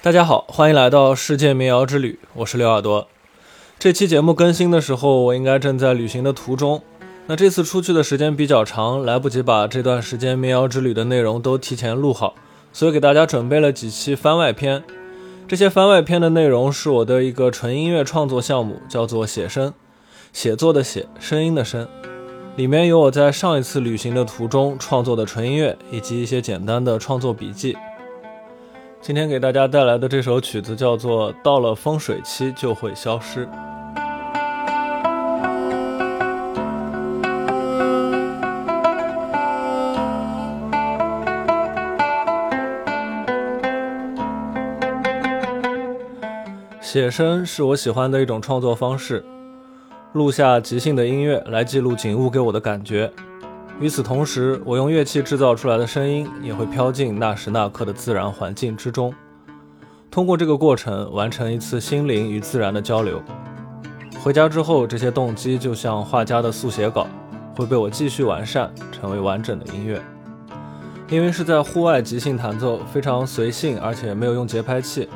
大家好，欢迎来到世界民谣之旅，我是刘耳朵。这期节目更新的时候，我应该正在旅行的途中。那这次出去的时间比较长，来不及把这段时间民谣之旅的内容都提前录好，所以给大家准备了几期番外篇。这些番外篇的内容是我的一个纯音乐创作项目，叫做写声，写作的写，声音的声。里面有我在上一次旅行的途中创作的纯音乐，以及一些简单的创作笔记。今天给大家带来的这首曲子叫做《到了风水期就会消失》。写生是我喜欢的一种创作方式，录下即兴的音乐来记录景物给我的感觉。与此同时，我用乐器制造出来的声音也会飘进那时那刻的自然环境之中，通过这个过程完成一次心灵与自然的交流。回家之后，这些动机就像画家的速写稿，会被我继续完善，成为完整的音乐。因为是在户外即兴弹奏，非常随性，而且没有用节拍器。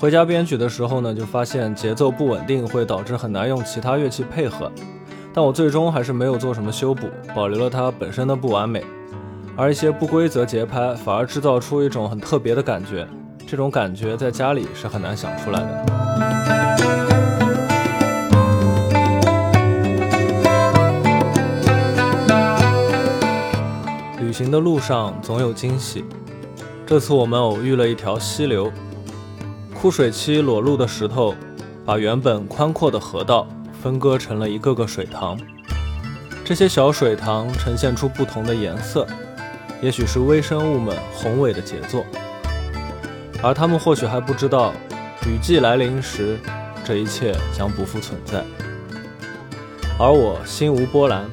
回家编曲的时候呢，就发现节奏不稳定，会导致很难用其他乐器配合。但我最终还是没有做什么修补，保留了它本身的不完美，而一些不规则节拍反而制造出一种很特别的感觉，这种感觉在家里是很难想出来的。旅行的路上总有惊喜，这次我们偶遇了一条溪流，枯水期裸露的石头，把原本宽阔的河道。分割成了一个个水塘，这些小水塘呈现出不同的颜色，也许是微生物们宏伟的杰作，而他们或许还不知道，雨季来临时，这一切将不复存在。而我心无波澜，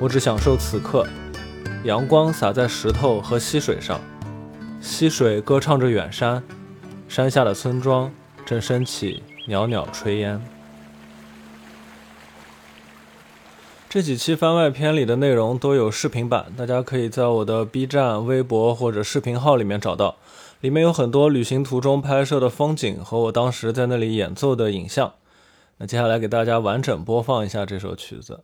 我只享受此刻，阳光洒在石头和溪水上，溪水歌唱着远山，山下的村庄正升起袅袅炊烟。这几期番外篇里的内容都有视频版，大家可以在我的 B 站、微博或者视频号里面找到。里面有很多旅行途中拍摄的风景和我当时在那里演奏的影像。那接下来给大家完整播放一下这首曲子。